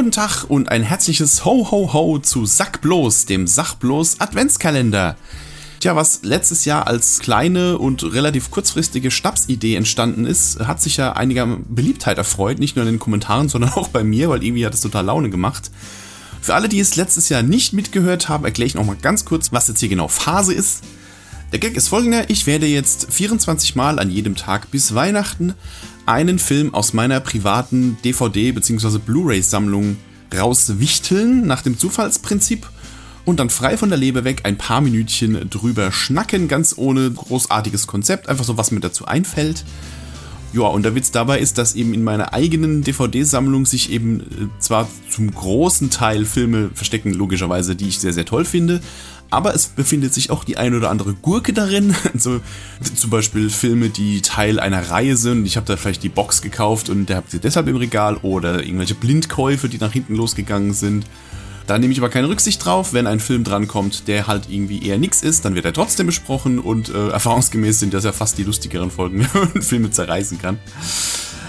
guten Tag und ein herzliches Ho Ho Ho zu Sackblos, dem Sachblos Adventskalender. Tja, was letztes Jahr als kleine und relativ kurzfristige Schnapsidee entstanden ist, hat sich ja einiger Beliebtheit erfreut, nicht nur in den Kommentaren, sondern auch bei mir, weil irgendwie hat es total Laune gemacht. Für alle, die es letztes Jahr nicht mitgehört haben, erkläre ich nochmal ganz kurz, was jetzt hier genau Phase ist. Der Gag ist folgender, ich werde jetzt 24 Mal an jedem Tag bis Weihnachten einen Film aus meiner privaten DVD- bzw. Blu-ray-Sammlung rauswichteln, nach dem Zufallsprinzip und dann frei von der Leber weg ein paar Minütchen drüber schnacken, ganz ohne großartiges Konzept, einfach so was mir dazu einfällt. Ja, und der Witz dabei ist, dass eben in meiner eigenen DVD-Sammlung sich eben äh, zwar zum großen Teil Filme verstecken, logischerweise, die ich sehr, sehr toll finde, aber es befindet sich auch die ein oder andere Gurke darin. Also zum Beispiel Filme, die Teil einer Reihe sind. Ich habe da vielleicht die Box gekauft und der habt ihr deshalb im Regal oder irgendwelche Blindkäufe, die nach hinten losgegangen sind. Da nehme ich aber keine Rücksicht drauf. Wenn ein Film drankommt, der halt irgendwie eher nix ist, dann wird er trotzdem besprochen und äh, erfahrungsgemäß sind das ja fast die lustigeren Folgen, wenn man Filme zerreißen kann.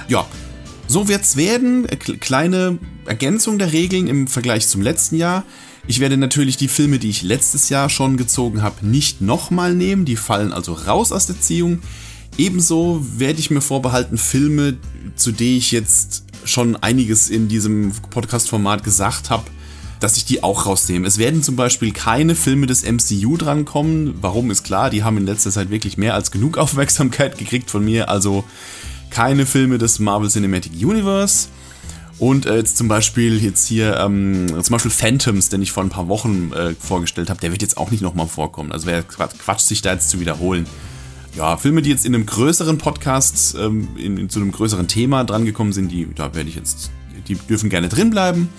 Ja, so wird's werden. Kleine Ergänzung der Regeln im Vergleich zum letzten Jahr. Ich werde natürlich die Filme, die ich letztes Jahr schon gezogen habe, nicht nochmal nehmen. Die fallen also raus aus der Ziehung. Ebenso werde ich mir vorbehalten, Filme, zu denen ich jetzt schon einiges in diesem Podcast-Format gesagt habe, dass ich die auch rausnehme. Es werden zum Beispiel keine Filme des MCU drankommen. Warum ist klar, die haben in letzter Zeit wirklich mehr als genug Aufmerksamkeit gekriegt von mir. Also keine Filme des Marvel Cinematic Universe. Und äh, jetzt zum Beispiel jetzt hier, ähm, zum Beispiel Phantoms, den ich vor ein paar Wochen äh, vorgestellt habe, der wird jetzt auch nicht nochmal vorkommen. Also wäre Quatsch, sich da jetzt zu wiederholen. Ja, Filme, die jetzt in einem größeren Podcast, ähm, in, in, zu einem größeren Thema drangekommen sind, die, da werde ich jetzt, die dürfen gerne drin bleiben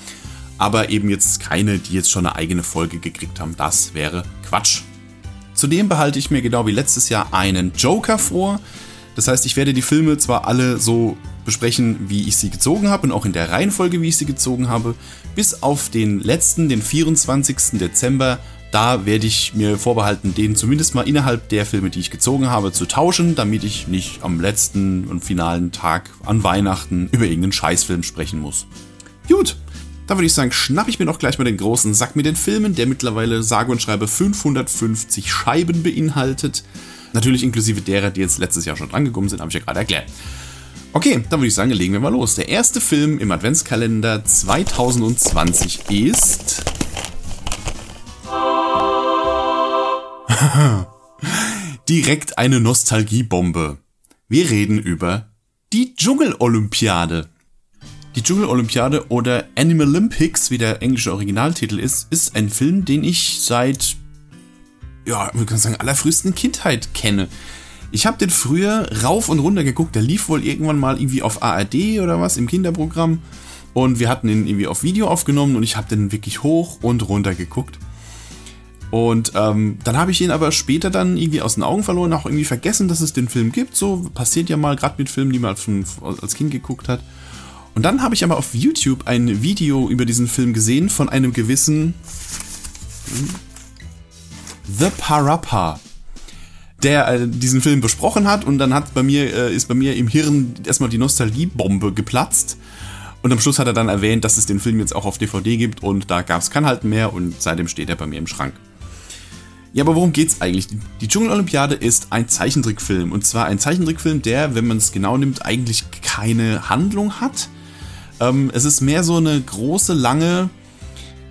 aber eben jetzt keine, die jetzt schon eine eigene Folge gekriegt haben. Das wäre Quatsch. Zudem behalte ich mir genau wie letztes Jahr einen Joker vor. Das heißt, ich werde die Filme zwar alle so besprechen, wie ich sie gezogen habe und auch in der Reihenfolge, wie ich sie gezogen habe, bis auf den letzten, den 24. Dezember. Da werde ich mir vorbehalten, den zumindest mal innerhalb der Filme, die ich gezogen habe, zu tauschen, damit ich nicht am letzten und finalen Tag an Weihnachten über irgendeinen Scheißfilm sprechen muss. Gut, da würde ich sagen, schnapp ich mir doch gleich mal den großen Sack mit den Filmen, der mittlerweile sage und schreibe 550 Scheiben beinhaltet. Natürlich inklusive derer, die jetzt letztes Jahr schon drangekommen sind, habe ich ja gerade erklärt. Okay, dann würde ich sagen, legen wir mal los. Der erste Film im Adventskalender 2020 ist. Direkt eine Nostalgiebombe. Wir reden über die Dschungelolympiade. Die Dschungelolympiade oder Animal Olympics, wie der englische Originaltitel ist, ist ein Film, den ich seit, ja, man kann sagen, allerfrühesten Kindheit kenne. Ich habe den früher rauf und runter geguckt. Der lief wohl irgendwann mal irgendwie auf ARD oder was im Kinderprogramm. Und wir hatten ihn irgendwie auf Video aufgenommen und ich habe den wirklich hoch und runter geguckt. Und ähm, dann habe ich ihn aber später dann irgendwie aus den Augen verloren, auch irgendwie vergessen, dass es den Film gibt. So passiert ja mal, gerade mit Filmen, die man als Kind geguckt hat. Und dann habe ich aber auf YouTube ein Video über diesen Film gesehen von einem gewissen The Parappa, der äh, diesen Film besprochen hat und dann hat bei mir äh, ist bei mir im Hirn erstmal die Nostalgiebombe geplatzt. Und am Schluss hat er dann erwähnt, dass es den Film jetzt auch auf DVD gibt und da gab es kein Halten mehr und seitdem steht er bei mir im Schrank. Ja, aber worum geht's eigentlich? Die Dschungelolympiade ist ein Zeichentrickfilm und zwar ein Zeichentrickfilm, der, wenn man es genau nimmt, eigentlich keine Handlung hat, ähm, es ist mehr so eine große, lange,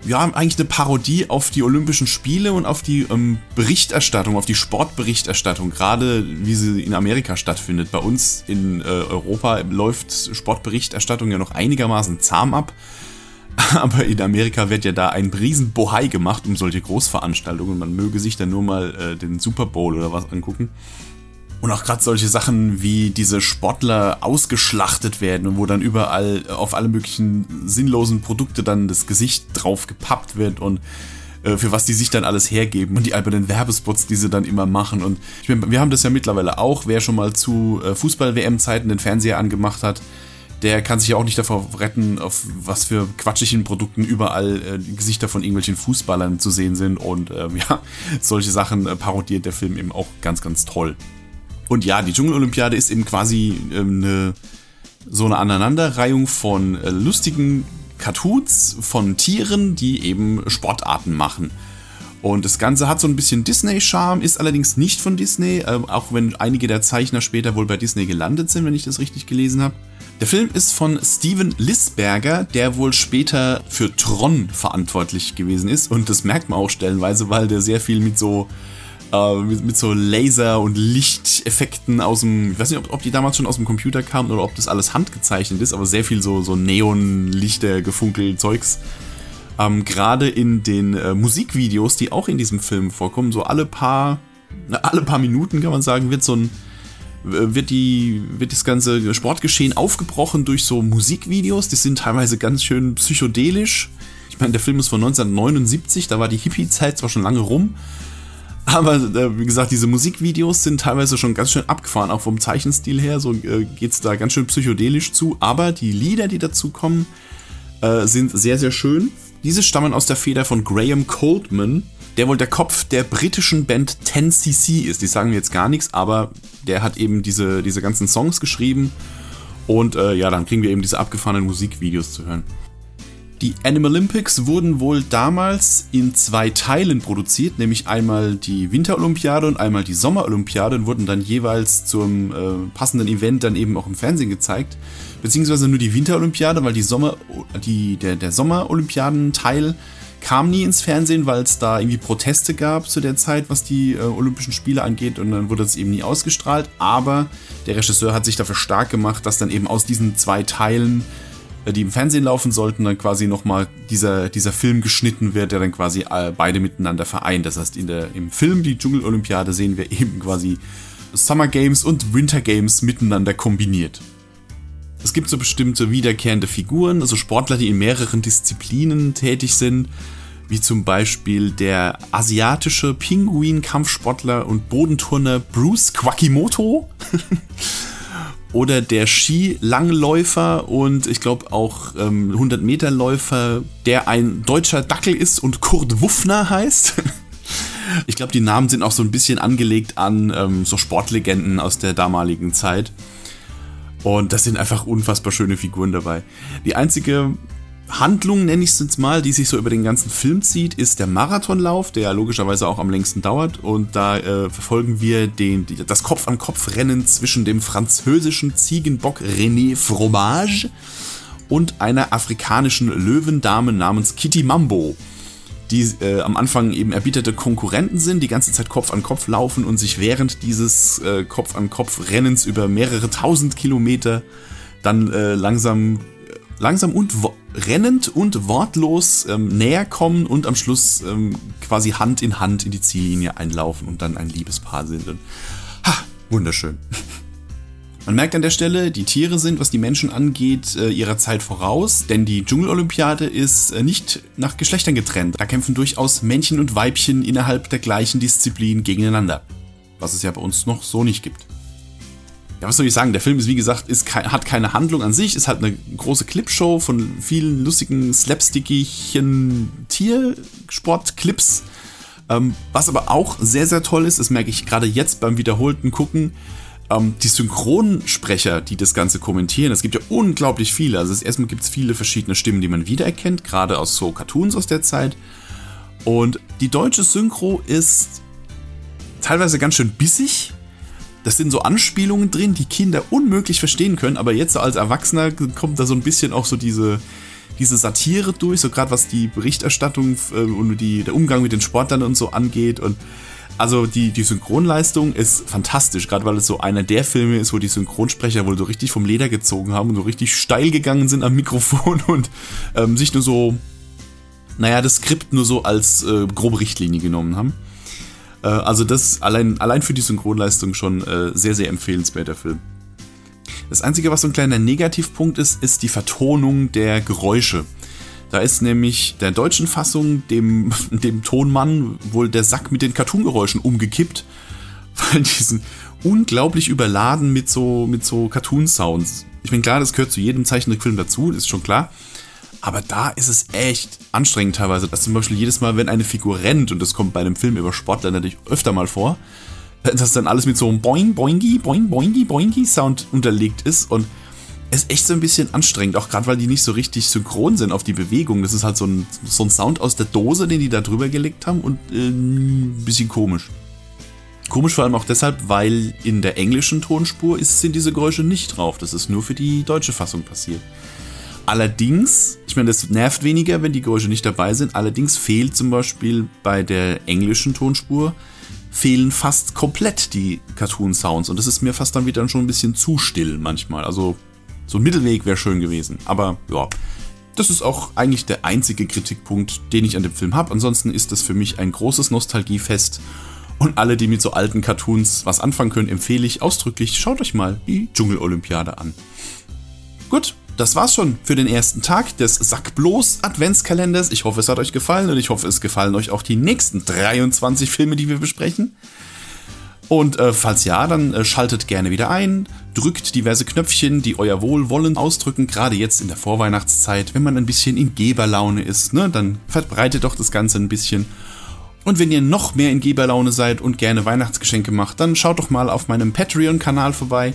ja, eigentlich eine Parodie auf die Olympischen Spiele und auf die ähm, Berichterstattung, auf die Sportberichterstattung, gerade wie sie in Amerika stattfindet. Bei uns in äh, Europa läuft Sportberichterstattung ja noch einigermaßen zahm ab. Aber in Amerika wird ja da ein riesen Bohai gemacht um solche Großveranstaltungen. Man möge sich dann nur mal äh, den Super Bowl oder was angucken. Und auch gerade solche Sachen wie diese Sportler ausgeschlachtet werden und wo dann überall auf alle möglichen sinnlosen Produkte dann das Gesicht drauf gepappt wird und äh, für was die sich dann alles hergeben und die albernen Werbespots, die sie dann immer machen. Und ich meine, wir haben das ja mittlerweile auch. Wer schon mal zu äh, Fußball-WM-Zeiten den Fernseher angemacht hat, der kann sich ja auch nicht davor retten, auf was für quatschigen Produkten überall äh, Gesichter von irgendwelchen Fußballern zu sehen sind. Und ähm, ja, solche Sachen äh, parodiert der Film eben auch ganz, ganz toll. Und ja, die Dschungelolympiade ist eben quasi ähm, eine, so eine Aneinanderreihung von äh, lustigen Cartoons von Tieren, die eben Sportarten machen. Und das Ganze hat so ein bisschen Disney-Charme, ist allerdings nicht von Disney, äh, auch wenn einige der Zeichner später wohl bei Disney gelandet sind, wenn ich das richtig gelesen habe. Der Film ist von Steven Lisberger, der wohl später für Tron verantwortlich gewesen ist. Und das merkt man auch stellenweise, weil der sehr viel mit so äh, mit, mit, so Laser- und Lichteffekten aus dem, ich weiß nicht, ob, ob, die damals schon aus dem Computer kamen oder ob das alles handgezeichnet ist, aber sehr viel so, so Neon-Lichter, Gefunkel, Zeugs. Ähm, Gerade in den äh, Musikvideos, die auch in diesem Film vorkommen, so alle paar, alle paar Minuten kann man sagen, wird so ein wird, die, wird das ganze Sportgeschehen aufgebrochen durch so Musikvideos. Die sind teilweise ganz schön psychedelisch. Ich meine, der Film ist von 1979, da war die Hippie-Zeit zwar schon lange rum, aber äh, wie gesagt, diese Musikvideos sind teilweise schon ganz schön abgefahren, auch vom Zeichenstil her. So äh, geht es da ganz schön psychedelisch zu. Aber die Lieder, die dazu kommen, äh, sind sehr, sehr schön. Diese stammen aus der Feder von Graham Coldman, der wohl der Kopf der britischen Band 10cc ist. Die sagen mir jetzt gar nichts, aber der hat eben diese, diese ganzen Songs geschrieben. Und äh, ja, dann kriegen wir eben diese abgefahrenen Musikvideos zu hören. Die Animal Olympics wurden wohl damals in zwei Teilen produziert, nämlich einmal die Winterolympiade und einmal die Sommerolympiade und wurden dann jeweils zum äh, passenden Event dann eben auch im Fernsehen gezeigt. Beziehungsweise nur die Winterolympiade, weil die Sommer, die, der, der Sommerolympiadenteil kam nie ins Fernsehen, weil es da irgendwie Proteste gab zu der Zeit, was die äh, Olympischen Spiele angeht und dann wurde es eben nie ausgestrahlt. Aber der Regisseur hat sich dafür stark gemacht, dass dann eben aus diesen zwei Teilen die im Fernsehen laufen sollten, dann quasi nochmal dieser, dieser Film geschnitten wird, der dann quasi äh, beide miteinander vereint. Das heißt, in der, im Film, die Dschungel-Olympiade, sehen wir eben quasi Summer Games und Winter Games miteinander kombiniert. Es gibt so bestimmte wiederkehrende Figuren, also Sportler, die in mehreren Disziplinen tätig sind, wie zum Beispiel der asiatische Pinguin-Kampfsportler und Bodenturner Bruce Quakimoto. oder der Skilangläufer und ich glaube auch ähm, 100 Meter Läufer, der ein deutscher Dackel ist und Kurt Wuffner heißt. ich glaube, die Namen sind auch so ein bisschen angelegt an ähm, so Sportlegenden aus der damaligen Zeit. Und das sind einfach unfassbar schöne Figuren dabei. Die einzige Handlung, nenne ich es jetzt mal, die sich so über den ganzen Film zieht, ist der Marathonlauf, der ja logischerweise auch am längsten dauert. Und da äh, verfolgen wir den, das Kopf-an-Kopf-Rennen zwischen dem französischen Ziegenbock René Fromage und einer afrikanischen Löwendame namens Kitty Mambo, die äh, am Anfang eben erbitterte Konkurrenten sind, die ganze Zeit Kopf an Kopf laufen und sich während dieses äh, Kopf-an-Kopf-Rennens über mehrere tausend Kilometer dann äh, langsam langsam und rennend und wortlos ähm, näher kommen und am Schluss ähm, quasi Hand in Hand in die Ziellinie einlaufen und dann ein Liebespaar sind. Und, ha, wunderschön. Man merkt an der Stelle, die Tiere sind, was die Menschen angeht, äh, ihrer Zeit voraus, denn die Dschungelolympiade ist äh, nicht nach Geschlechtern getrennt. Da kämpfen durchaus Männchen und Weibchen innerhalb der gleichen Disziplin gegeneinander. Was es ja bei uns noch so nicht gibt ja, was soll ich sagen? Der Film ist, wie gesagt, ist, hat keine Handlung an sich, ist halt eine große Clipshow von vielen lustigen, slapstickigen Tiersport-Clips. Ähm, was aber auch sehr, sehr toll ist, das merke ich gerade jetzt beim wiederholten Gucken, ähm, die Synchronsprecher, die das Ganze kommentieren. Es gibt ja unglaublich viele. Also erstmal gibt es viele verschiedene Stimmen, die man wiedererkennt, gerade aus so Cartoons aus der Zeit. Und die deutsche Synchro ist teilweise ganz schön bissig das sind so Anspielungen drin, die Kinder unmöglich verstehen können, aber jetzt als Erwachsener kommt da so ein bisschen auch so diese, diese Satire durch, so gerade was die Berichterstattung äh, und die, der Umgang mit den Sportlern und so angeht. Und also die, die Synchronleistung ist fantastisch, gerade weil es so einer der Filme ist, wo die Synchronsprecher wohl so richtig vom Leder gezogen haben und so richtig steil gegangen sind am Mikrofon und ähm, sich nur so, naja, das Skript nur so als äh, grobe Richtlinie genommen haben. Äh, also das allein, allein für die Synchronleistung schon äh, sehr, sehr empfehlenswert, der Film. Das Einzige, was so ein kleiner Negativpunkt ist, ist die Vertonung der Geräusche. Da ist nämlich der deutschen Fassung dem, dem Tonmann wohl der Sack mit den Cartoon-Geräuschen umgekippt, weil die sind unglaublich überladen mit so, mit so Cartoon-Sounds. Ich meine, klar, das gehört zu jedem Zeichentrickfilm dazu, ist schon klar. Aber da ist es echt anstrengend teilweise, dass zum Beispiel jedes Mal, wenn eine Figur rennt, und das kommt bei einem Film über Sportler natürlich öfter mal vor, dass dann alles mit so einem Boing, Boingi, Boing, Boingi, Boingi Sound unterlegt ist und ist echt so ein bisschen anstrengend, auch gerade weil die nicht so richtig synchron sind auf die Bewegung. Das ist halt so ein, so ein Sound aus der Dose, den die da drüber gelegt haben und äh, ein bisschen komisch. Komisch vor allem auch deshalb, weil in der englischen Tonspur ist, sind diese Geräusche nicht drauf. Das ist nur für die deutsche Fassung passiert. Allerdings, ich meine, das nervt weniger, wenn die Geräusche nicht dabei sind. Allerdings fehlt zum Beispiel bei der englischen Tonspur fehlen fast komplett die Cartoon-Sounds und das ist mir fast dann wieder schon ein bisschen zu still manchmal. Also so ein Mittelweg wäre schön gewesen. Aber ja, das ist auch eigentlich der einzige Kritikpunkt, den ich an dem Film habe. Ansonsten ist das für mich ein großes Nostalgiefest und alle, die mit so alten Cartoons was anfangen können, empfehle ich ausdrücklich, schaut euch mal die Dschungelolympiade an. Gut, das war's schon für den ersten Tag des Sackblos Adventskalenders. Ich hoffe, es hat euch gefallen und ich hoffe, es gefallen euch auch die nächsten 23 Filme, die wir besprechen. Und äh, falls ja, dann äh, schaltet gerne wieder ein, drückt diverse Knöpfchen, die euer Wohlwollen ausdrücken, gerade jetzt in der Vorweihnachtszeit, wenn man ein bisschen in Geberlaune ist, ne, dann verbreitet doch das Ganze ein bisschen. Und wenn ihr noch mehr in Geberlaune seid und gerne Weihnachtsgeschenke macht, dann schaut doch mal auf meinem Patreon-Kanal vorbei.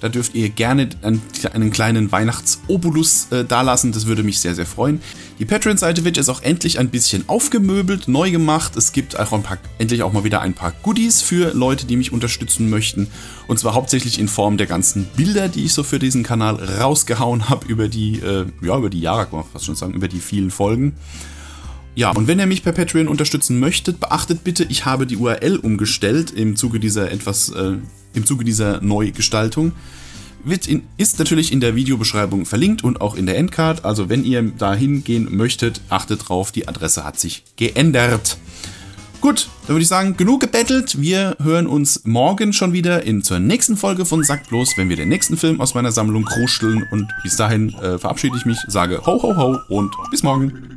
Da dürft ihr gerne einen, einen kleinen Weihnachtsobolus äh, dalassen. Das würde mich sehr, sehr freuen. Die Patreon-Seite wird jetzt auch endlich ein bisschen aufgemöbelt, neu gemacht. Es gibt auch paar, endlich auch mal wieder ein paar Goodies für Leute, die mich unterstützen möchten. Und zwar hauptsächlich in Form der ganzen Bilder, die ich so für diesen Kanal rausgehauen habe über die, äh, ja, über die Jahre, kann man fast schon sagen, über die vielen Folgen. Ja, und wenn ihr mich per Patreon unterstützen möchtet, beachtet bitte, ich habe die URL umgestellt im Zuge dieser etwas, äh, im Zuge dieser Neugestaltung. Wird in, ist natürlich in der Videobeschreibung verlinkt und auch in der Endcard. Also wenn ihr dahin gehen möchtet, achtet drauf, die Adresse hat sich geändert. Gut, dann würde ich sagen, genug gebettelt. Wir hören uns morgen schon wieder in zur nächsten Folge von Sack bloß, wenn wir den nächsten Film aus meiner Sammlung kruscheln. Und bis dahin äh, verabschiede ich mich, sage ho ho ho und bis morgen.